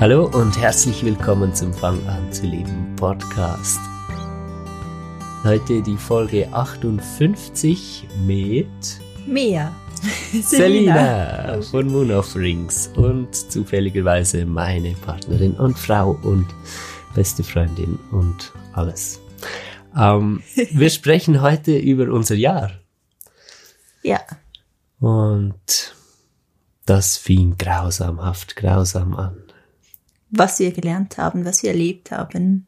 Hallo und herzlich willkommen zum Fang an zu leben Podcast. Heute die Folge 58 mit Mia. Selina von Moon of Rings und zufälligerweise meine Partnerin und Frau und beste Freundin und alles. Ähm, wir sprechen heute über unser Jahr. Ja. Und das fing grausamhaft, grausam an. Was wir gelernt haben, was wir erlebt haben.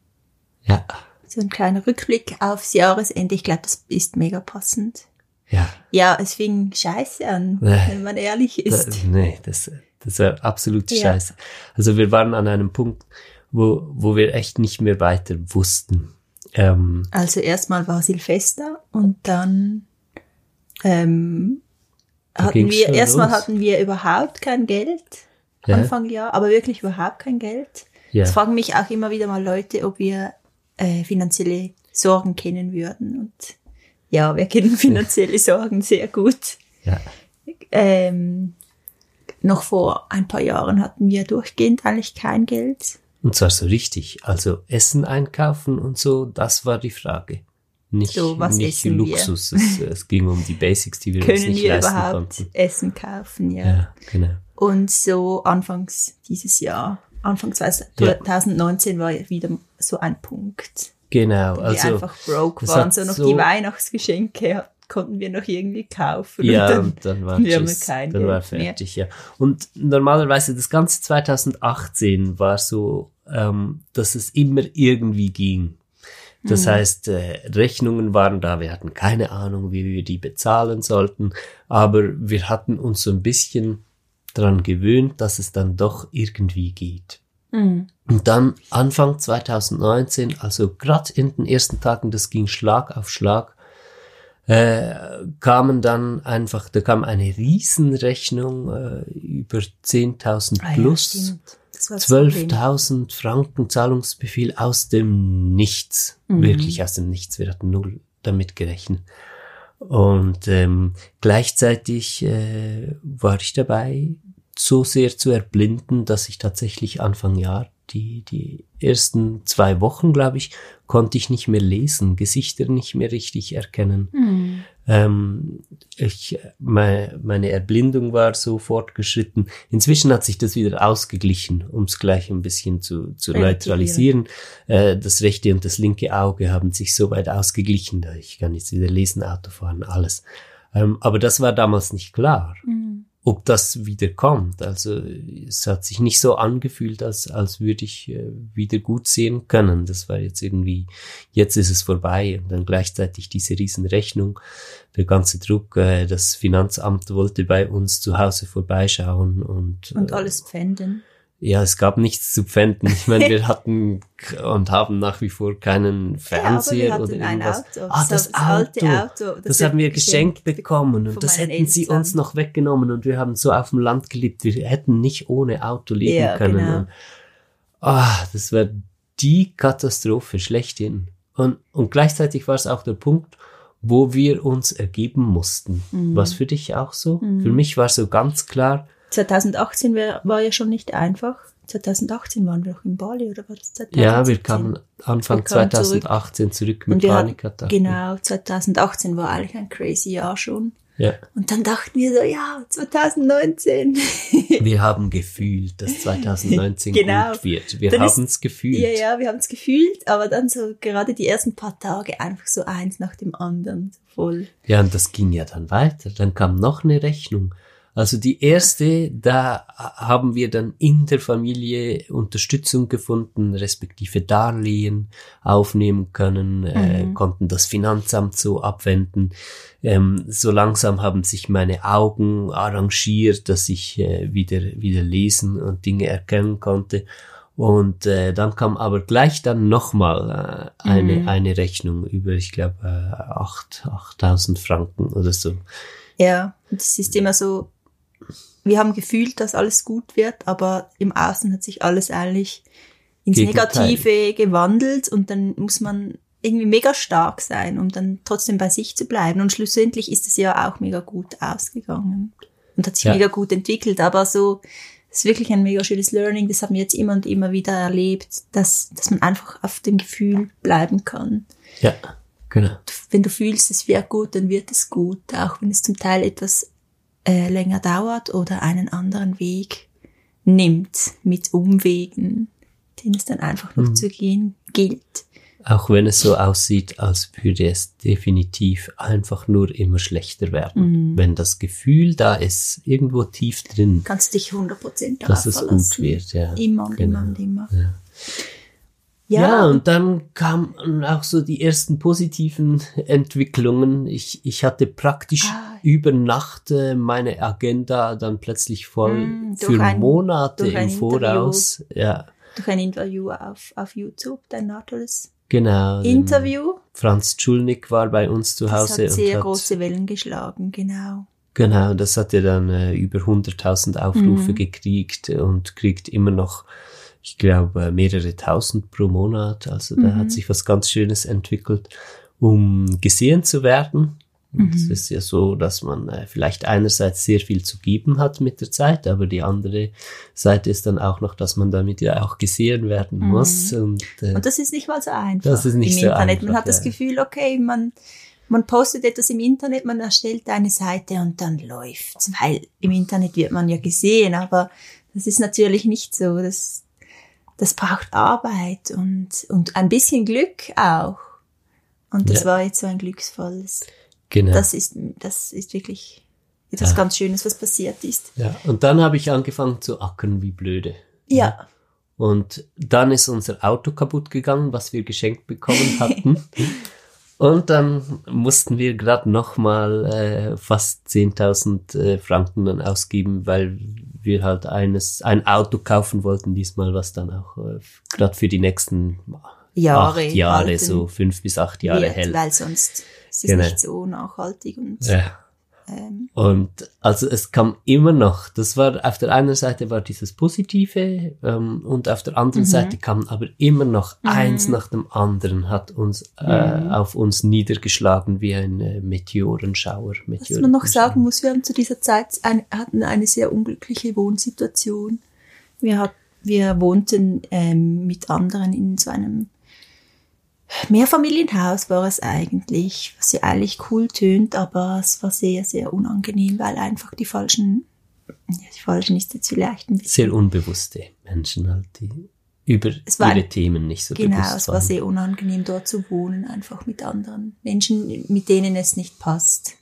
Ja, So ein kleiner Rückblick aufs Jahresende. Ich glaube, das ist mega passend. ja. Ja, es fing scheiße an, Nee. wenn man ehrlich Da, ist. nee, das, das war absolut Ja. scheiße. Also wir waren an einem Punkt, wo, wo wir echt nicht mehr weiter wussten. Ähm, Also erstmal war Silvester und dann ähm, Da hatten wir, erstmal los. hatten wir überhaupt kein Geld. Ja. Anfang Jahr, aber wirklich überhaupt kein Geld. ja, Es fragen mich auch immer wieder mal Leute, ob wir äh, finanzielle Sorgen kennen würden. Und ja, wir kennen finanzielle Sorgen sehr gut. ja, Ähm, noch vor ein paar Jahren hatten wir durchgehend eigentlich kein Geld. und zwar so richtig. Also Essen einkaufen und so, das war die Frage. Nicht, So, was nicht? Luxus. Es, es ging um die Basics, die wir uns Können nicht wir leisten überhaupt konnten. Essen kaufen, ja. Ja, genau. Und so anfangs dieses Jahr, Anfang 20- Ja. 2019 war wieder so ein Punkt. Genau, wir also einfach broke waren. So noch so- die Weihnachtsgeschenke konnten wir noch irgendwie kaufen. Ja, Und dann- und dann war wir tschüss, kein dann war Geld mehr. fertig, ja. Und normalerweise das ganze 2018 war so, ähm, dass es immer irgendwie ging. Das Mhm. heißt, äh, Rechnungen waren da, wir hatten keine Ahnung, wie wir die bezahlen sollten, aber wir hatten uns so ein bisschen dran gewöhnt, dass es dann doch irgendwie geht. Mhm. Und dann Anfang 2019, also gerade in den ersten Tagen, das ging Schlag auf Schlag, äh, kamen dann einfach, da kam eine Riesenrechnung äh, über 10.000 Ah ja, plus, Problem. 12.000 Franken Zahlungsbefehl aus dem Nichts, Mhm. wirklich aus dem Nichts. Wir hatten null damit gerechnet. Und ähm, gleichzeitig äh, war ich dabei, so sehr zu erblinden, dass ich tatsächlich Anfang Jahr die, die ersten zwei Wochen, glaube ich, konnte ich nicht mehr lesen, Gesichter nicht mehr richtig erkennen. Mhm. Ähm, ich, meine, meine Erblindung war so fortgeschritten. Inzwischen hat sich das wieder ausgeglichen, um es gleich ein bisschen zu, zu neutralisieren. Äh, das rechte und das linke Auge haben sich so weit ausgeglichen, da ich kann jetzt wieder lesen, Auto fahren, alles. Ähm, aber das war damals nicht klar Mhm. Ob das wieder kommt. Also es hat sich nicht so angefühlt, als, als würde ich äh, wieder gut sehen können. Das war jetzt irgendwie, jetzt ist es vorbei und dann gleichzeitig diese Riesenrechnung, der ganze Druck, äh, das Finanzamt wollte bei uns zu Hause vorbeischauen und, Und äh, alles pfänden. Ja, es gab nichts zu pfänden. Ich meine, wir hatten und haben nach wie vor keinen Fernseher ja, oder irgendwas. ein Auto. Ah, das, das Auto. Auto. Das, wir haben wir geschenkt bekommen und das hätten sie uns noch weggenommen und wir haben so auf dem Land gelebt. Wir hätten nicht ohne Auto leben Ja, können. genau. Und, ah, das war die Katastrophe schlechthin. Und, und gleichzeitig war es auch der Punkt, wo wir uns ergeben mussten. Mhm. Was für dich auch so? Mhm. Für mich war so ganz klar, 2018 wär, war ja schon nicht einfach. 2018 waren wir noch in Bali, oder war das 2017? ja, wir kamen Anfang Wir kamen 2018 zurück, mit wir hatten- Panikattacken. Genau, 2018 war eigentlich ein crazy Jahr schon. Ja. Und dann dachten wir so, ja, 2019. Wir haben gefühlt, dass 2019 Genau. gut wird. Wir haben es gefühlt. ja, ja, wir haben es gefühlt, aber dann so gerade die ersten paar Tage einfach so eins nach dem anderen. Voll. Ja, und das ging ja dann weiter. Dann kam noch eine Rechnung. Also die erste, da haben wir dann in der Familie Unterstützung gefunden, respektive Darlehen aufnehmen können, äh, Mhm. konnten das Finanzamt so abwenden. Ähm, so langsam haben sich meine Augen arrangiert, dass ich äh, wieder, wieder lesen und Dinge erkennen konnte. Und äh, dann kam aber gleich dann nochmal äh, eine, Mhm. eine Rechnung über, ich glaube, äh, acht 8000 Franken oder so. Ja, es ist immer so, wir haben gefühlt, dass alles gut wird, aber im Außen hat sich alles eigentlich ins Gegenteil. Negative gewandelt und dann muss man irgendwie mega stark sein, um dann trotzdem bei sich zu bleiben. Und schlussendlich ist es ja auch mega gut ausgegangen und hat sich Ja. mega gut entwickelt. Aber so, Das ist wirklich ein mega schönes Learning. Das haben wir jetzt immer und immer wieder erlebt, dass, dass man einfach auf dem Gefühl bleiben kann. Ja, genau. Wenn du fühlst, es wird gut, dann wird es gut. Auch wenn es zum Teil etwas äh, länger dauert oder einen anderen Weg nimmt mit Umwegen, den es dann einfach noch Mhm. zu gehen gilt. Auch wenn es so aussieht, als würde es definitiv einfach nur immer schlechter werden. Mhm. Wenn das Gefühl da ist, irgendwo tief drin, Kannst dich 100% darauf dass es verlassen. gut wird, ja. Immer und Genau. immer und immer. Ja. Ja, und dann kamen auch so die ersten positiven Entwicklungen. Ich, ich hatte praktisch Ah. über Nacht äh, meine Agenda dann plötzlich voll Mm, für ein- Monate im Voraus. Ja, durch ein Interview auf, auf YouTube, dein natures genau. Interview. Franz Schulnick war bei uns zu Das Hause hat sehr und hat, große Wellen geschlagen, genau. genau, das hat er dann äh, über 100.000 Aufrufe Mhm. gekriegt und kriegt immer noch, ich glaube, mehrere tausend pro Monat. Also da Mhm. hat sich was ganz Schönes entwickelt, um gesehen zu werden. Und Mhm. Es ist ja so, dass man äh, vielleicht einerseits sehr viel zu geben hat mit der Zeit, aber die andere Seite ist dann auch noch, dass man damit ja auch gesehen werden Mhm. muss. Und, äh, Und das ist nicht mal so einfach Das ist nicht im so Internet. man einfach, hat das ja. Gefühl, okay, man, man postet etwas im Internet, man erstellt eine Seite und dann läuft's, weil im Internet wird man ja gesehen, aber das ist natürlich nicht so. Das, das braucht Arbeit und, und ein bisschen Glück auch. Und das Ja. war jetzt so ein glücksvolles. genau. Das ist, das ist wirklich etwas Ja. ganz Schönes, was passiert ist. ja. Und dann habe ich angefangen zu ackern wie blöde. Ja. Und dann ist unser Auto kaputt gegangen, was wir geschenkt bekommen hatten. Und dann mussten wir gerade nochmal äh, fast 10.000 äh, Franken dann ausgeben, weil wir halt eines ein Auto kaufen wollten diesmal, was dann auch äh, gerade für die nächsten Jahre acht Jahre, halten so fünf bis acht Jahre wird, hält. weil sonst ist es Genau. nicht so nachhaltig und Ja. Ähm, Und also es kam immer noch, das war auf der einen Seite war dieses Positive ähm, und auf der anderen Mhm. Seite kam aber immer noch Mhm. eins nach dem anderen, hat uns äh, Mhm. auf uns niedergeschlagen wie ein äh, Meteorenschauer. Was man noch sagen muss, wir haben zu dieser Zeit ein, hatten eine sehr unglückliche Wohnsituation. Wir, hat, wir wohnten ähm, mit anderen in so einem Mehrfamilienhaus war es eigentlich, was ja eigentlich cool tönt, aber es war sehr, sehr unangenehm, weil einfach die falschen, ja, die falschen ist jetzt vielleicht ein bisschen Sehr unbewusste Menschen halt, die über Es war ihre Themen nicht so Genau, bewusst es war sehr unangenehm, dort zu wohnen, einfach mit anderen Menschen, mit denen es nicht passt.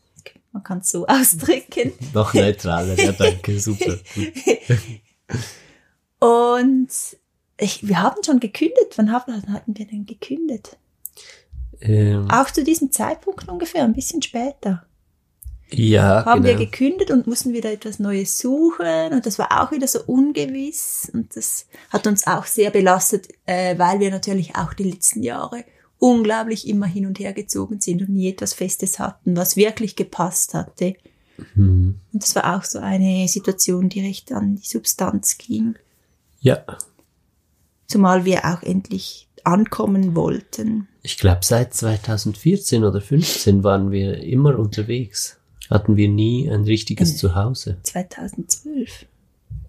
Man kann es so ausdrücken. Noch neutraler, ja danke, super. Und ich, wir haben schon gekündigt. Wann haben, wann hatten wir denn gekündigt? Ähm, Auch zu diesem Zeitpunkt ungefähr, ein bisschen später. ja, haben wir genau. gekündigt und mussten wieder etwas Neues suchen. Und das war auch wieder so ungewiss. Und das hat uns auch sehr belastet, äh, weil wir natürlich auch die letzten Jahre unglaublich immer hin und her gezogen sind und nie etwas Festes hatten, was wirklich gepasst hatte. Hm. Und das war auch so eine Situation, die recht an die Substanz ging. Ja, Zumal wir auch endlich ankommen wollten. Ich glaube, seit 2014 oder 15 waren wir immer unterwegs. Hatten wir nie ein richtiges Äh. Zuhause. 2012.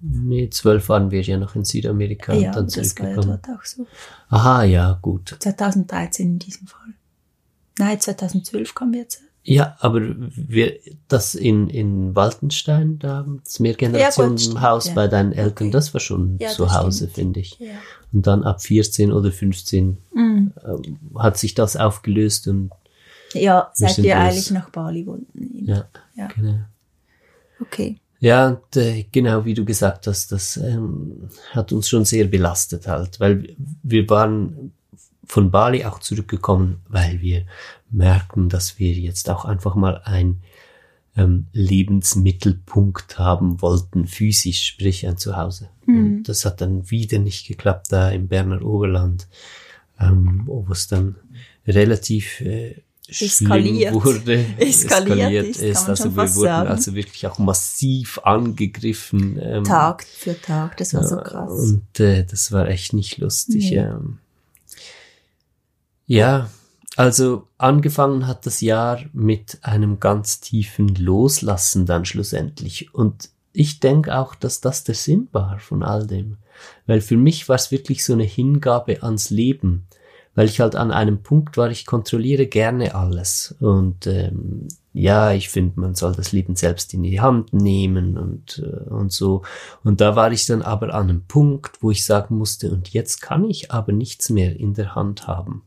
Nee, zwölf waren wir ja noch in Südamerika ja, und dann das war ja zurückgekommen. dort auch so. Aha, ja, gut. 2013 in diesem Fall. Nein, 2012 kamen wir jetzt. Ja, aber wir, das in, in Waltenstein, da, das Mehrgenerationenhaus ja. bei deinen Eltern, Okay. das war schon Ja, zu Hause, finde ich. Ja. Und dann ab 14 oder 15 Mhm. ähm, hat sich das aufgelöst und Ja, seit wir eigentlich nach Bali wollten. ja, Ja. genau. Okay. Ja, und äh, genau wie du gesagt hast, das ähm, hat uns schon sehr belastet halt, weil wir waren von Bali auch zurückgekommen, weil wir merkten, dass wir jetzt auch einfach mal ein ähm, Lebensmittelpunkt haben wollten, physisch, sprich ein Zuhause. Mhm. Und das hat dann wieder nicht geklappt da im Berner Oberland, ähm, wo es dann relativ äh, Eskaliert. wurde, Eskaliert ist, kann man also wir wurden sagen. also wirklich auch massiv angegriffen. Ähm, Tag für Tag, das war so ja, krass. Und äh, das war echt nicht lustig. Nee. Ähm. Ja, also angefangen hat das Jahr mit einem ganz tiefen Loslassen dann schlussendlich. Und ich denke auch, dass das der Sinn war von all dem. Weil für mich war es wirklich so eine Hingabe ans Leben. Weil ich halt an einem Punkt war, ich kontrolliere gerne alles. Und ähm, ja, ich finde, man soll das Leben selbst in die Hand nehmen und, äh, und so. Und da war ich dann aber an einem Punkt, wo ich sagen musste, und jetzt kann ich aber nichts mehr in der Hand haben.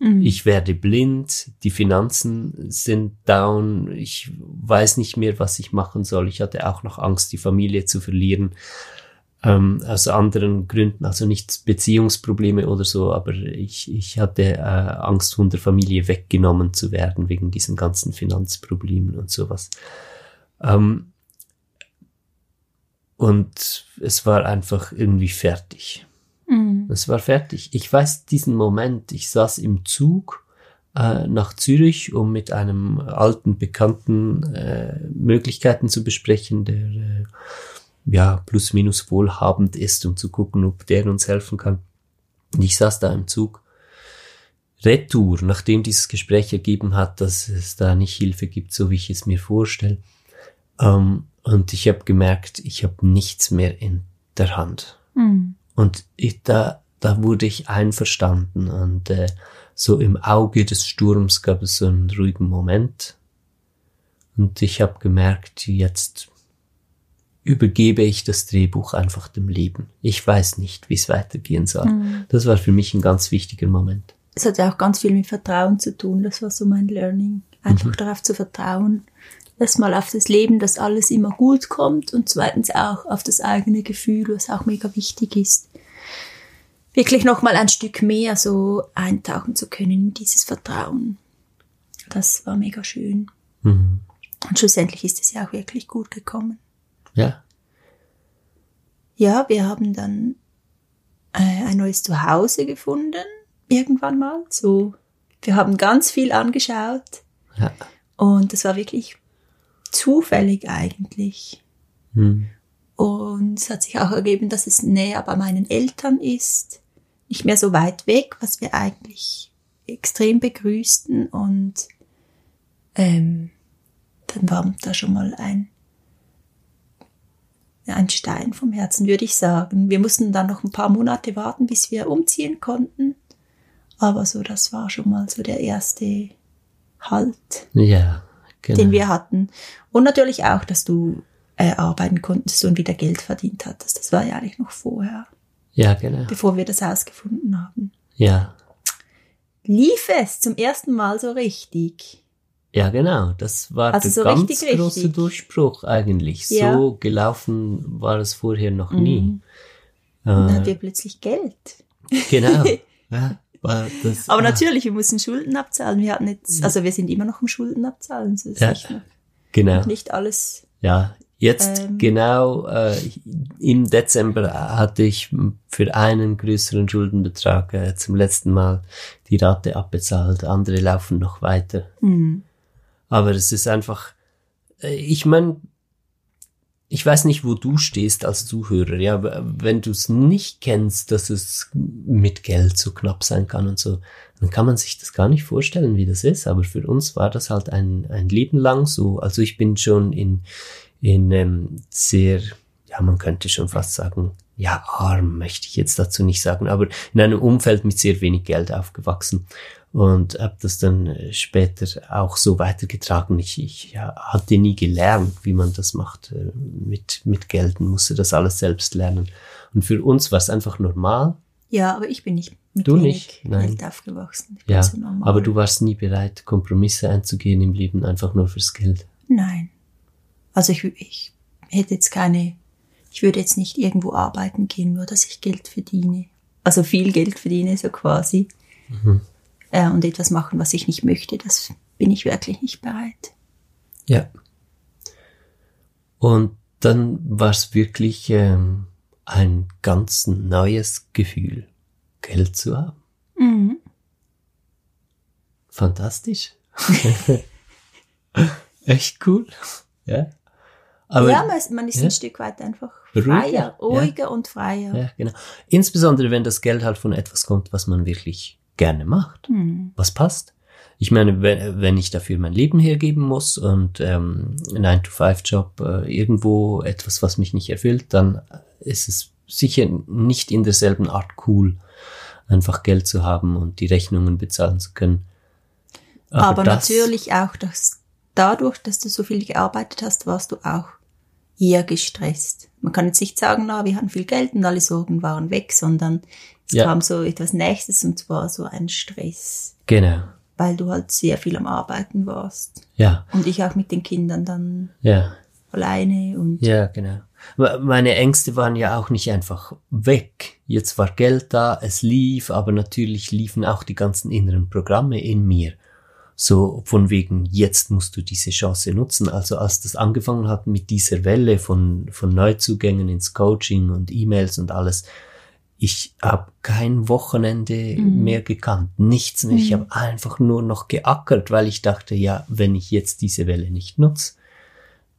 Mhm. Ich werde blind, die Finanzen sind down, ich weiß nicht mehr, was ich machen soll. Ich hatte auch noch Angst, die Familie zu verlieren. Ähm, aus anderen Gründen, also nicht Beziehungsprobleme oder so, aber ich, ich hatte äh, Angst, von der Familie weggenommen zu werden wegen diesen ganzen Finanzproblemen und sowas. Ähm, und es war einfach irgendwie fertig. Es war fertig. Ich weiß diesen Moment. Ich saß im Zug äh, nach Zürich, um mit einem alten Bekannten äh, Möglichkeiten zu besprechen, der äh, ja plus minus wohlhabend ist, um zu gucken, ob der uns helfen kann. Und ich saß da im Zug. Retour, nachdem dieses Gespräch ergeben hat, dass es da nicht Hilfe gibt, so wie ich es mir vorstelle. Ähm, und ich habe gemerkt, ich habe nichts mehr in der Hand. Mhm. Und ich, da, da wurde ich einverstanden und äh, so im Auge des Sturms gab es so einen ruhigen Moment. Und ich habe gemerkt, jetzt übergebe ich das Drehbuch einfach dem Leben. Ich weiß nicht, wie es weitergehen soll. Mhm. Das war für mich ein ganz wichtiger Moment. Es hat ja auch ganz viel mit Vertrauen zu tun. Das war so mein Learning. Einfach mhm. darauf zu vertrauen. Erstmal auf das Leben, dass alles immer gut kommt und zweitens auch auf das eigene Gefühl, was auch mega wichtig ist wirklich nochmal ein Stück mehr so eintauchen zu können in dieses Vertrauen. Das war mega schön. Mhm. Und schlussendlich ist es ja auch wirklich gut gekommen. Ja. Ja, wir haben dann äh, ein neues Zuhause gefunden, irgendwann mal. So, wir haben ganz viel angeschaut. Ja. Und das war wirklich zufällig eigentlich. Mhm. Und es hat sich auch ergeben, dass es näher bei meinen Eltern ist, nicht mehr so weit weg, was wir eigentlich extrem begrüßten. Und ähm, dann war da schon mal ein, ein Stein vom Herzen, würde ich sagen. Wir mussten dann noch ein paar Monate warten, bis wir umziehen konnten. Aber so, das war schon mal so der erste Halt, ja, genau. den wir hatten. Und natürlich auch, dass du äh, arbeiten konntest und wieder Geld verdient hattest. Das war ja eigentlich noch vorher. Ja, genau. Bevor wir das Haus gefunden haben. Ja. Lief es zum ersten Mal so richtig? Ja, genau. Das war also der so ganz richtig, große richtig. Durchbruch eigentlich. Ja. So gelaufen war es vorher noch nie. Mhm. Dann äh, hatten wir plötzlich Geld. Genau. ja, das, Aber ah. natürlich, wir mussten Schulden abzahlen. Wir hatten jetzt, also wir sind immer noch im Schulden abzahlen. So ja, nicht, genau. nicht alles. Ja, Jetzt ähm, genau äh, im Dezember hatte ich für einen größeren Schuldenbetrag äh, zum letzten Mal die Rate abbezahlt. Andere laufen noch weiter. Mhm. Aber es ist einfach, äh, ich meine, ich weiß nicht, wo du stehst als Zuhörer. Ja, wenn du es nicht kennst, dass es mit Geld so knapp sein kann und so, dann kann man sich das gar nicht vorstellen, wie das ist. Aber für uns war das halt ein, ein Leben lang so. Also ich bin schon in, in ähm, sehr, ja, man könnte schon fast sagen, ja, arm möchte ich jetzt dazu nicht sagen, aber in einem Umfeld mit sehr wenig Geld aufgewachsen und habe das dann äh, später auch so weitergetragen. Ich, ich ja, hatte nie gelernt, wie man das macht äh, mit, mit Geld und musste das alles selbst lernen. Und für uns war es einfach normal. Ja, aber ich bin nicht mit du nicht? Nein. Geld aufgewachsen. ja, so aber du warst nie bereit, Kompromisse einzugehen im Leben, einfach nur fürs Geld. Nein. Also ich, ich hätte jetzt keine, ich würde jetzt nicht irgendwo arbeiten gehen, nur dass ich Geld verdiene. Also viel Geld verdiene, so quasi. Mhm. Äh, und etwas machen, was ich nicht möchte, das bin ich wirklich nicht bereit. Ja. Und dann war es wirklich ähm, ein ganz neues Gefühl, Geld zu haben. Mhm. Fantastisch. Echt cool. Ja. Aber, ja, man ist, ja, ein Stück weit einfach freier, ruhiger ja, und freier. Ja, genau. Insbesondere, wenn das Geld halt von etwas kommt, was man wirklich gerne macht, mhm. was passt. ich meine, wenn, wenn ich dafür mein Leben hergeben muss und ähm, 9-to-5-Job äh, irgendwo etwas, was mich nicht erfüllt, dann ist es sicher nicht in derselben Art cool, einfach Geld zu haben und die Rechnungen bezahlen zu können. Aber, Aber natürlich auch, dass dadurch, dass du so viel gearbeitet hast, warst du auch eher gestresst. Man kann jetzt nicht sagen, na, wir hatten viel Geld und alle Sorgen waren weg, sondern es ja. kam so etwas Nächstes und zwar so ein Stress. Genau weil du halt sehr viel am Arbeiten warst. Ja. Und ich auch mit den Kindern dann ja. alleine und. Ja, genau. Meine Ängste waren ja auch nicht einfach weg. Jetzt war Geld da, es lief, aber natürlich liefen auch die ganzen inneren Programme in mir. So von wegen, jetzt musst du diese Chance nutzen. Also als das angefangen hat mit dieser Welle von, von Neuzugängen ins Coaching und E-Mails und alles, ich habe kein Wochenende mhm. mehr gekannt, nichts mehr. Mhm. Ich habe einfach nur noch geackert, weil ich dachte, ja, wenn ich jetzt diese Welle nicht nutze,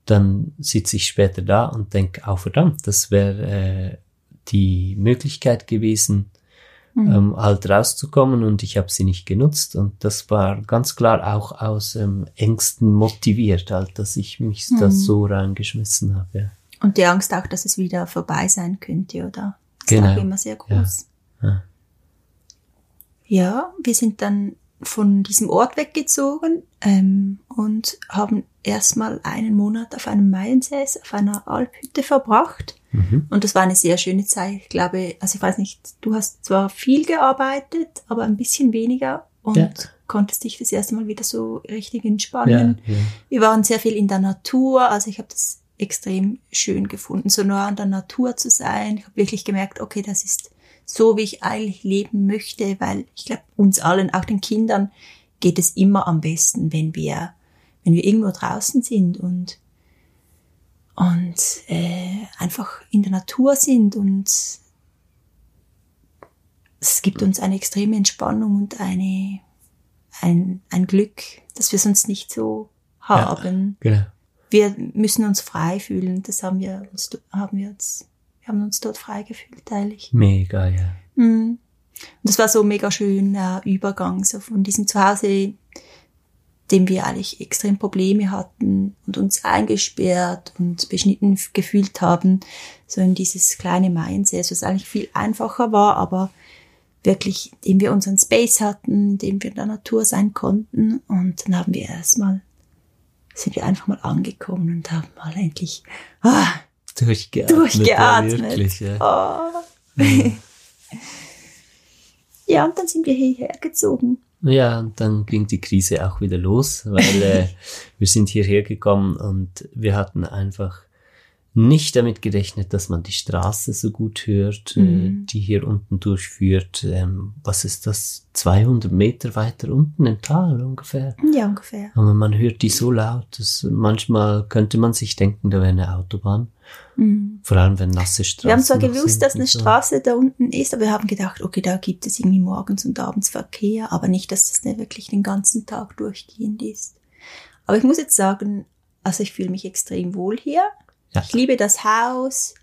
dann sitze ich später da und denke, oh verdammt, das wäre äh, die Möglichkeit gewesen, mhm. ähm, halt rauszukommen und ich habe sie nicht genutzt und das war ganz klar auch aus ähm, Ängsten motiviert, halt, dass ich mich das mhm. so reingeschmissen habe. Ja. Und die Angst auch, dass es wieder vorbei sein könnte, oder? genau. auch immer sehr groß. Ja. ja. ja, wir sind dann von diesem Ort weggezogen ähm, und haben erstmal einen Monat auf einem Maiensäß auf einer Alphütte verbracht. Mhm. Und das war eine sehr schöne Zeit. Ich glaube, also ich weiß nicht, du hast zwar viel gearbeitet, aber ein bisschen weniger und ja. konntest dich das erste Mal wieder so richtig entspannen. Ja, ja. Wir waren sehr viel in der Natur, also ich habe das extrem schön gefunden, so nah an der Natur zu sein. Ich habe wirklich gemerkt, okay, das ist so, wie ich eigentlich leben möchte, weil ich glaube, uns allen, auch den Kindern, geht es immer am besten, wenn wir, wenn wir irgendwo draußen sind und und äh, einfach in der Natur sind und es gibt uns eine extreme Entspannung und eine ein, ein Glück, das wir sonst nicht so haben. Ja, genau wir müssen uns frei fühlen. Das haben wir uns, haben wir uns, wir haben uns dort frei gefühlt, eigentlich. Mega, ja. Mhm. Und das war so mega schön, äh, Übergang, so von diesem Zuhause, dem wir eigentlich extrem Probleme hatten und uns eingesperrt und beschnitten gefühlt haben, so in dieses kleine Mindset, was eigentlich viel einfacher war, aber wirklich, indem wir unseren Space hatten, indem wir in der Natur sein konnten und dann haben wir erstmal sind wir einfach mal angekommen und haben mal endlich ah, durchgeatmet. Durchgeatmet. Ja, wirklich, ja. Oh. Ja. ja, und dann sind wir hierher gezogen. Ja, und dann ging die Krise auch wieder los, weil äh, wir sind hierher gekommen und wir hatten einfach nicht damit gerechnet, dass man die Straße so gut hört, äh, mhm. die hier unten durchführt. Ähm, was ist das? 200 Meter weiter unten im Tal ungefähr? Ja, ungefähr. Aber man hört die so laut, dass manchmal könnte man sich denken, da wäre eine Autobahn. Mhm. Vor allem, wenn nasse Straßen Wir haben zwar gewusst, dass eine so. Straße da unten ist, aber wir haben gedacht, okay, da gibt es irgendwie morgens und abends Verkehr, aber nicht, dass das nicht wirklich den ganzen Tag durchgehend ist. Aber ich muss jetzt sagen, also ich fühle mich extrem wohl hier. Ja. Ich liebe das Haus,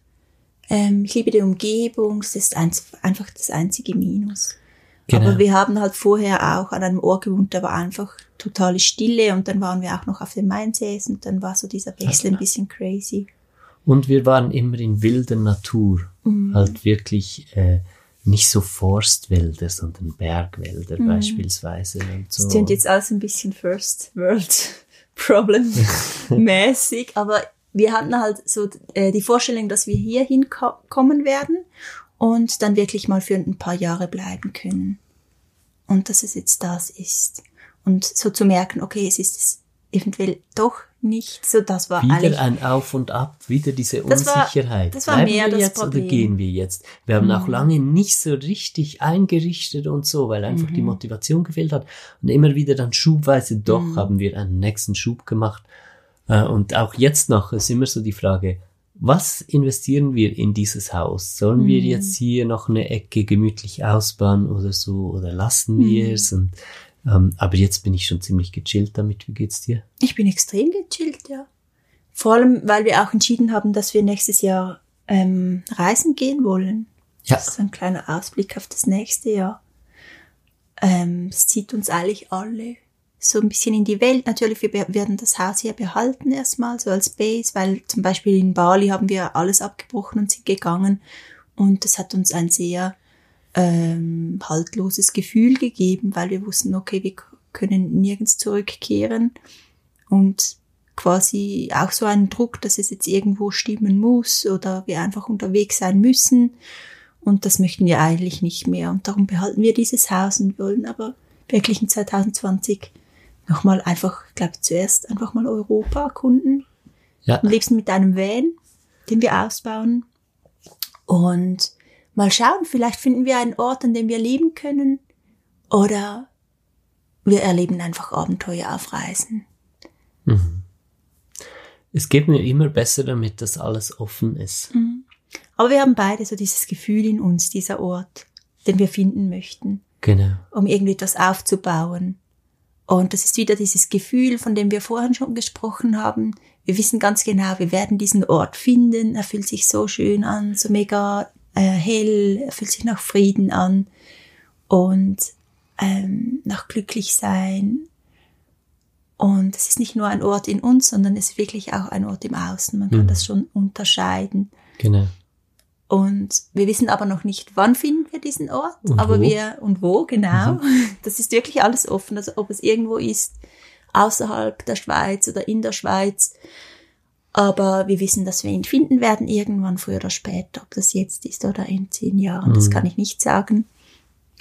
ähm, ich liebe die Umgebung, das ist ein, einfach das einzige Minus. Genau. Aber wir haben halt vorher auch an einem Ort gewohnt, da war einfach totale Stille und dann waren wir auch noch auf dem Mainsees und dann war so dieser Wechsel ein bisschen crazy. Und wir waren immer in wilder Natur, mhm. halt wirklich äh, nicht so Forstwälder, sondern Bergwälder mhm. beispielsweise. Und so. Das klingt jetzt alles ein bisschen First World Problem mäßig, aber wir hatten halt so äh, die Vorstellung, dass wir hier hinkommen werden und dann wirklich mal für ein paar Jahre bleiben können. Und dass es jetzt das ist. Und so zu merken, okay, es ist es eventuell doch nicht so, das war Wieder ein Auf und Ab, wieder diese Unsicherheit. Das war, das war mehr wir jetzt Problem. oder gehen wir jetzt? Wir haben mhm. auch lange nicht so richtig eingerichtet und so, weil einfach mhm. die Motivation gefehlt hat. Und immer wieder dann schubweise doch mhm. haben wir einen nächsten Schub gemacht und auch jetzt noch ist immer so die Frage, was investieren wir in dieses Haus? Sollen wir mhm. jetzt hier noch eine Ecke gemütlich ausbauen oder so oder lassen mhm. wir es? Und, ähm, aber jetzt bin ich schon ziemlich gechillt damit. Wie geht's dir? Ich bin extrem gechillt, ja. Vor allem, weil wir auch entschieden haben, dass wir nächstes Jahr ähm, reisen gehen wollen. Ja. Das ist ein kleiner Ausblick auf das nächste Jahr. Ähm, es zieht uns eigentlich alle so ein bisschen in die Welt. Natürlich, wir werden das Haus hier behalten erstmal, so als Base, weil zum Beispiel in Bali haben wir alles abgebrochen und sind gegangen. Und das hat uns ein sehr ähm, haltloses Gefühl gegeben, weil wir wussten, okay, wir können nirgends zurückkehren. Und quasi auch so einen Druck, dass es jetzt irgendwo stimmen muss oder wir einfach unterwegs sein müssen. Und das möchten wir eigentlich nicht mehr. Und darum behalten wir dieses Haus und wollen aber wirklich in 2020 nochmal einfach, ich glaube zuerst einfach mal Europa erkunden. Ja. Am liebsten mit einem Van, den wir ausbauen. Und mal schauen, vielleicht finden wir einen Ort, an dem wir leben können. Oder wir erleben einfach Abenteuer auf Reisen. Mhm. Es geht mir immer besser damit, dass alles offen ist. Mhm. Aber wir haben beide so dieses Gefühl in uns, dieser Ort, den wir finden möchten. Genau. Um irgendwie etwas aufzubauen. Und das ist wieder dieses Gefühl, von dem wir vorhin schon gesprochen haben. Wir wissen ganz genau, wir werden diesen Ort finden. Er fühlt sich so schön an, so mega äh, hell, er fühlt sich nach Frieden an und ähm, nach glücklich sein. Und es ist nicht nur ein Ort in uns, sondern es ist wirklich auch ein Ort im Außen. Man kann mhm. das schon unterscheiden. Genau. Und wir wissen aber noch nicht, wann finden wir diesen Ort, und aber wo? wir und wo genau. Mhm. Das ist wirklich alles offen, also ob es irgendwo ist, außerhalb der Schweiz oder in der Schweiz. Aber wir wissen, dass wir ihn finden werden, irgendwann früher oder später. Ob das jetzt ist oder in zehn Jahren, mhm. das kann ich nicht sagen.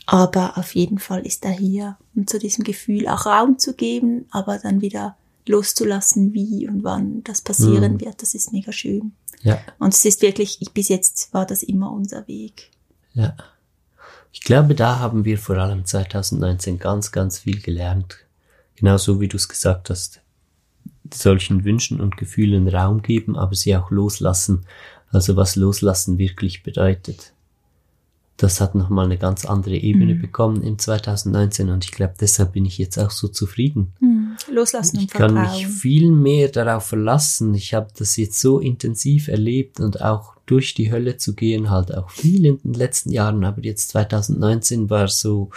Aber auf jeden Fall ist er hier, um zu diesem Gefühl auch Raum zu geben, aber dann wieder loszulassen, wie und wann das passieren mhm. wird. Das ist mega schön. Ja. Und es ist wirklich, bis jetzt war das immer unser Weg. Ja. Ich glaube, da haben wir vor allem 2019 ganz, ganz viel gelernt. Genauso wie du es gesagt hast. Solchen Wünschen und Gefühlen Raum geben, aber sie auch loslassen. Also was loslassen wirklich bedeutet das hat nochmal eine ganz andere Ebene mhm. bekommen im 2019 und ich glaube, deshalb bin ich jetzt auch so zufrieden. Mhm. Loslassen und Ich kann mich viel mehr darauf verlassen. Ich habe das jetzt so intensiv erlebt und auch durch die Hölle zu gehen, halt auch viel in den letzten Jahren, aber jetzt 2019 war so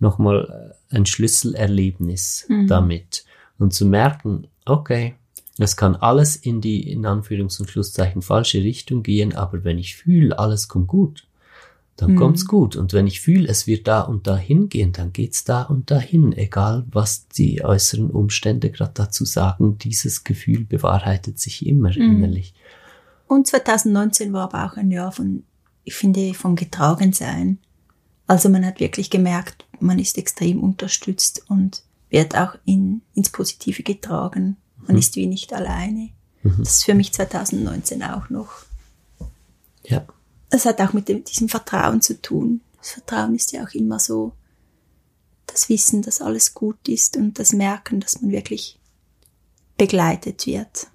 nochmal äh, ein Schlüsselerlebnis mhm. damit und zu merken, okay, es kann alles in die, in Anführungs- und Schlusszeichen, falsche Richtung gehen, aber wenn ich fühle, alles kommt gut, dann mhm. kommt's gut. Und wenn ich fühle, es wird da und da hingehen, dann geht's da und dahin, egal was die äußeren Umstände gerade dazu sagen. Dieses Gefühl bewahrheitet sich immer mhm. innerlich. Und 2019 war aber auch ein Jahr von, ich finde, vom Getragensein. Also man hat wirklich gemerkt, man ist extrem unterstützt und wird auch in, ins Positive getragen. Man mhm. ist wie nicht alleine. Mhm. Das ist für mich 2019 auch noch. Ja das hat auch mit dem, diesem Vertrauen zu tun. Das Vertrauen ist ja auch immer so das Wissen, dass alles gut ist und das Merken, dass man wirklich begleitet wird.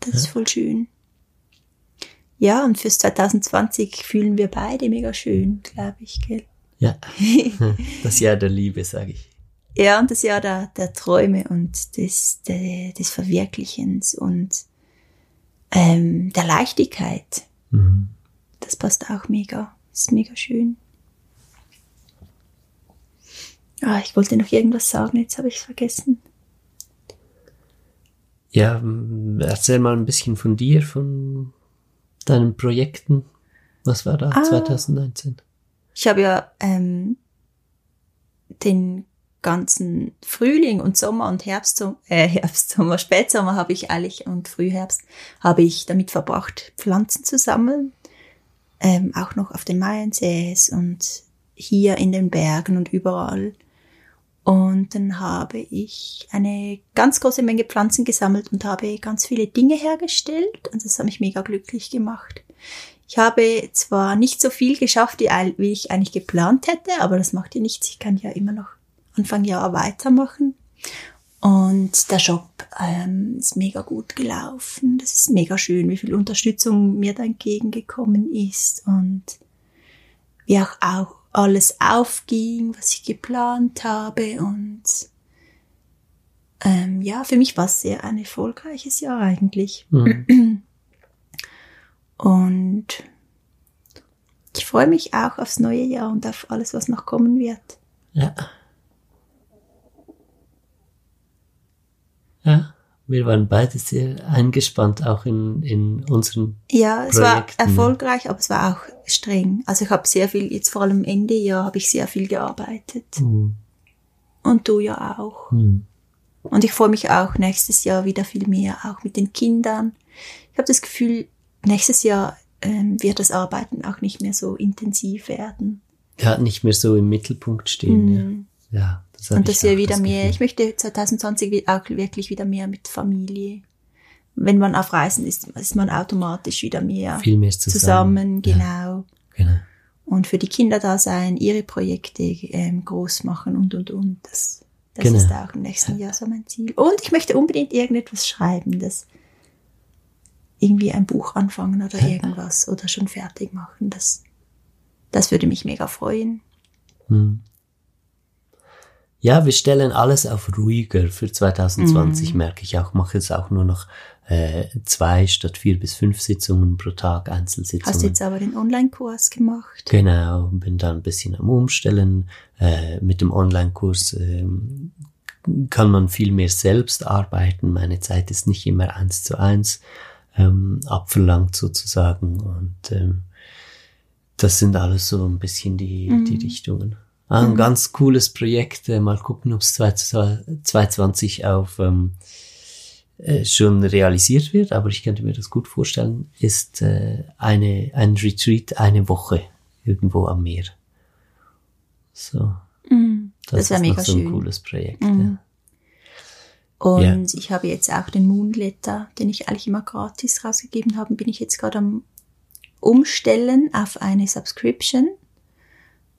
Das ja. ist voll schön. Ja, und fürs 2020 fühlen wir beide mega schön, glaube ich, gell? Ja. Das Jahr der Liebe, sage ich. Ja, und das Jahr der, der Träume und des, der, des Verwirklichens und ähm, der Leichtigkeit. Mhm. Das passt auch mega. Ist mega schön. Ah, ich wollte noch irgendwas sagen, jetzt habe ich es vergessen. Ja, erzähl mal ein bisschen von dir, von deinen Projekten. Was war da ah, 2019? Ich habe ja ähm, den ganzen Frühling und Sommer und Herbst, äh, Herbst, Sommer, Spätsommer habe ich eigentlich und Frühherbst habe ich damit verbracht, Pflanzen zu sammeln, ähm, auch noch auf den Mayensees und hier in den Bergen und überall. Und dann habe ich eine ganz große Menge Pflanzen gesammelt und habe ganz viele Dinge hergestellt und das hat mich mega glücklich gemacht. Ich habe zwar nicht so viel geschafft, wie ich eigentlich geplant hätte, aber das macht ja nichts. Ich kann ja immer noch Anfang Jahr weitermachen. Und der Shop ähm, ist mega gut gelaufen. Das ist mega schön, wie viel Unterstützung mir da entgegengekommen ist und wie auch, auch alles aufging, was ich geplant habe. Und ähm, ja, für mich war es sehr ein erfolgreiches Jahr eigentlich. Mhm. Und ich freue mich auch aufs neue Jahr und auf alles, was noch kommen wird. Ja. Ja, wir waren beide sehr eingespannt, auch in, in unseren Ja, es war Projekten. erfolgreich, aber es war auch streng. Also ich habe sehr viel, jetzt vor allem Ende Jahr habe ich sehr viel gearbeitet. Hm, Und du ja auch. hm. Und ich freue mich auch nächstes Jahr wieder viel mehr, auch mit den Kindern. Ich habe das Gefühl, nächstes Jahr ähm, wird das Arbeiten auch nicht mehr so intensiv werden. Ja, nicht mehr so im Mittelpunkt stehen. Mhm. Ja, ja das Und dass wir wieder das mehr, ich möchte 2020 wi- auch wirklich wieder mehr mit Familie. Wenn man auf Reisen ist, ist man automatisch wieder mehr viel mehr zusammen, zusammen. genau. Genau. Und für die Kinder da sein, ihre Projekte ähm, groß machen und, und, und. Das, das Genau. ist auch im nächsten Jahr so mein Ziel. Und ich möchte unbedingt irgendetwas schreiben, das irgendwie ein Buch anfangen oder irgendwas oder schon fertig machen. Das, das würde mich mega freuen. Hm. Ja, wir stellen alles auf ruhiger für 2020, Mhm. merke ich auch. Mache jetzt auch nur noch äh, zwei statt vier bis fünf Sitzungen pro Tag, Einzelsitzungen. Hast du jetzt aber den Online-Kurs gemacht? Genau, bin da ein bisschen am Umstellen. Äh, mit dem Online-Kurs ähm, kann man viel mehr selbst arbeiten. Meine Zeit ist nicht immer eins zu eins ähm, abverlangt sozusagen. Und ähm, das sind alles so ein bisschen die, die Richtungen. Ah, ein ganz cooles Projekt. Äh, mal gucken, ob es 2020 auf ähm, äh, schon realisiert wird, aber ich könnte mir das gut vorstellen, ist äh, eine, ein Retreat eine Woche irgendwo am Meer. So. Mhm. Das, Das, wäre ist mega noch so ein schön. cooles Projekt. Mhm. Ja. Und ich habe jetzt auch den Moonletter, den ich eigentlich immer gratis rausgegeben habe, bin ich jetzt gerade am Umstellen auf eine Subscription.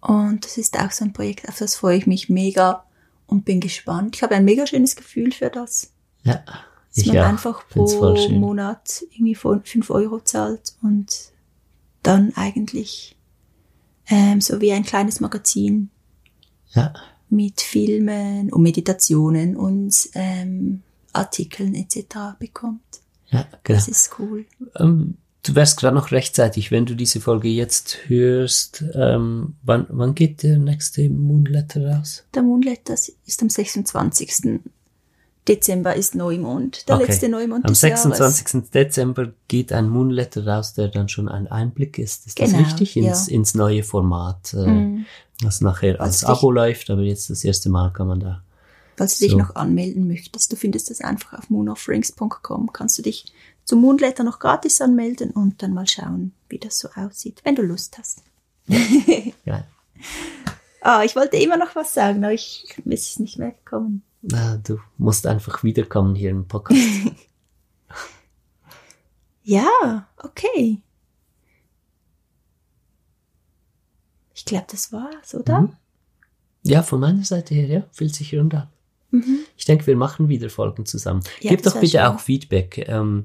Und das ist auch so ein Projekt, auf das freue ich mich mega und bin gespannt. Ich habe ein mega schönes Gefühl für das. Ja, Dass ich man auch. einfach pro. Monat irgendwie 5 Euro zahlt und dann eigentlich ähm, so wie ein kleines Magazin Ja, mit Filmen und Meditationen und ähm, Artikeln etc. bekommt. ja, genau. Das ist cool. Ähm, du wärst gerade noch rechtzeitig, wenn du diese Folge jetzt hörst. Ähm, wann, wann geht der nächste Moonletter raus? Der Moonletter ist am 26. Dezember ist Neumond, der Okay. letzte Neumond Am des Jahres. 26. Dezember geht ein Moonletter raus, der dann schon ein Einblick ist. Ist das Genau, richtig? Ins, ins neue Format, äh, Mhm. das nachher als dich- Abo läuft, aber jetzt das erste Mal kann man da. Falls du dich So. noch anmelden möchtest, du findest das einfach auf moonofrings.com, kannst du dich zum Moonletter noch gratis anmelden und dann mal schauen, wie das so aussieht, wenn du Lust hast. Ja, Ah, ich wollte immer noch was sagen, aber ich es ist nicht mehr gekommen. na, du musst einfach wiederkommen hier im Podcast. Ja, okay. Ich glaube, das war's, oder? Mhm. ja, von meiner Seite her, ja, fühlt sich rund an. Mhm. Ich denke, wir machen wieder Folgen zusammen. Ja, Gebt doch bitte schön. auch Feedback. Ähm,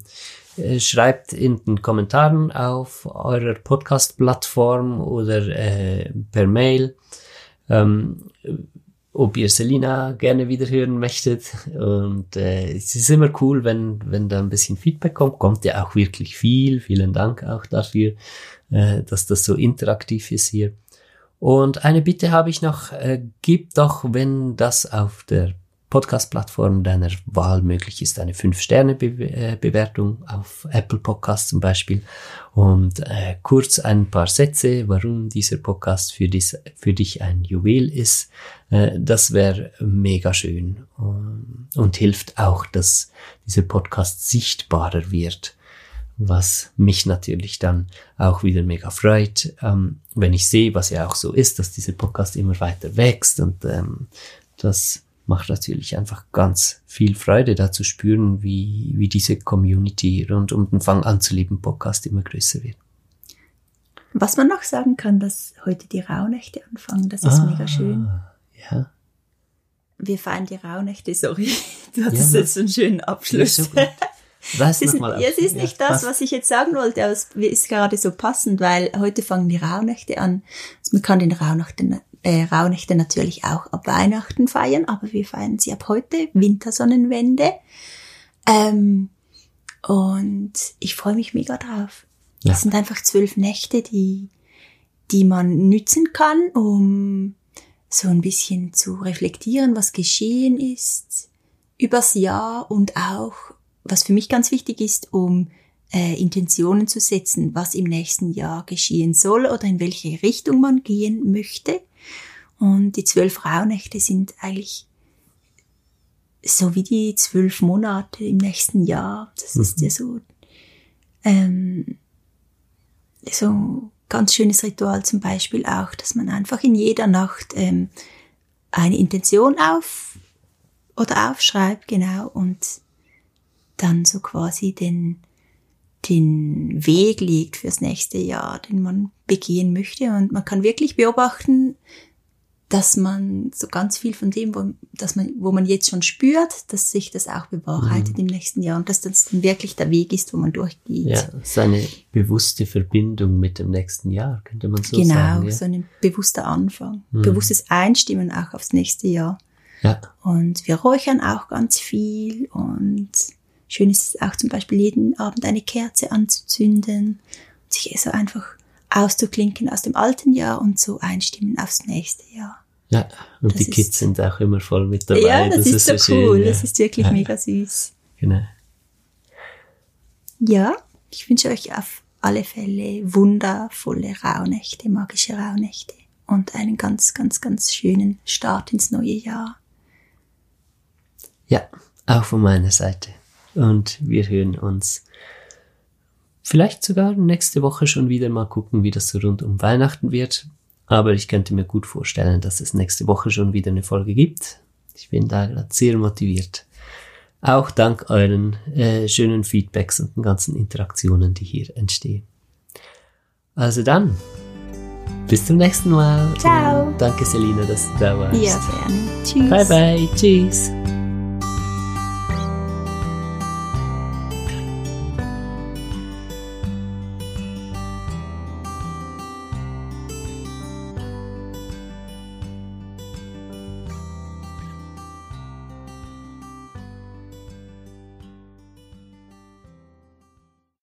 äh, schreibt in den Kommentaren auf eurer Podcast-Plattform oder äh, per Mail, ähm, ob ihr Selina gerne wieder hören möchtet. Und äh, es ist immer cool, wenn, wenn da ein bisschen Feedback kommt. Kommt ja auch wirklich viel. Vielen Dank auch dafür, äh, dass das so interaktiv ist hier. Und eine Bitte habe ich noch, äh, gib doch, wenn das auf der Podcast-Plattform deiner Wahl möglich ist, eine 5-Sterne-Bewertung auf Apple Podcast zum Beispiel. Und äh, kurz ein paar Sätze, warum dieser Podcast für, dies, für dich ein Juwel ist. Äh, das wäre mega schön. Und, und hilft auch, dass dieser Podcast sichtbarer wird. Was mich natürlich dann auch wieder mega freut, ähm, wenn ich sehe, was ja auch so ist, dass dieser Podcast immer weiter wächst und ähm, das macht natürlich einfach ganz viel Freude, da zu spüren, wie, wie diese Community rund um den Fang an zu lieben Podcast immer größer wird. Was man noch sagen kann, dass heute die Rauhnächte anfangen, das ist mega schön. Ah, Ja, Wir feiern die Rauhnächte, sorry. Du hattest Ja, jetzt so einen schönen Abschluss. so gut. Reiß Es ist, ja, es ist nicht Ja, das, passt. was ich jetzt sagen wollte, aber es ist gerade so passend, weil heute fangen die Rauhnächte an. Also man kann den Rauhnächte, äh, Rauhnächte natürlich auch ab Weihnachten feiern, aber wir feiern sie ab heute, Wintersonnenwende. Ähm, und ich freue mich mega drauf. Ja. Das sind einfach zwölf Nächte, die, die man nützen kann, um so ein bisschen zu reflektieren, was geschehen ist übers Jahr und auch, was für mich ganz wichtig ist, um äh, Intentionen zu setzen, was im nächsten Jahr geschehen soll oder in welche Richtung man gehen möchte. Und die zwölf Rauhnächte sind eigentlich so wie die zwölf Monate im nächsten Jahr. Das mhm. ist ja so, ähm, so ganz schönes Ritual zum Beispiel auch, dass man einfach in jeder Nacht ähm, eine Intention auf oder aufschreibt, genau, und dann so quasi den, den Weg legt fürs nächste Jahr, den man begehen möchte. Und man kann wirklich beobachten, dass man so ganz viel von dem, wo, dass man, wo man jetzt schon spürt, dass sich das auch bewahrheitet mhm. im nächsten Jahr und dass das dann wirklich der Weg ist, wo man durchgeht. Ja, seine bewusste Verbindung mit dem nächsten Jahr, könnte man so genau, sagen. Genau, ja? so ein bewusster Anfang. Mhm. Bewusstes Einstimmen auch aufs nächste Jahr. Ja. Und wir räuchern auch ganz viel und schön ist es auch zum Beispiel jeden Abend eine Kerze anzuzünden und sich so einfach auszuklinken aus dem alten Jahr und so einstimmen aufs nächste Jahr. Ja, und das die Kids sind auch immer voll mit dabei. Ja, das, das ist, ist, so cool. Schön, ja. Das ist wirklich ja. mega süß. Genau. Ja, ich wünsche euch auf alle Fälle wundervolle Rauhnächte, magische Rauhnächte und einen ganz, ganz, ganz schönen Start ins neue Jahr. Ja, auch von meiner Seite. Und wir hören uns vielleicht sogar nächste Woche schon wieder mal gucken, wie das so rund um Weihnachten wird. Aber ich könnte mir gut vorstellen, dass es nächste Woche schon wieder eine Folge gibt. Ich bin da gerade sehr motiviert. Auch dank euren äh, schönen Feedbacks und den ganzen Interaktionen, die hier entstehen. Also dann, bis zum nächsten Mal. Ciao. Danke, Selina, dass du da warst. Ja, gerne. Tschüss. Bye, bye. Tschüss.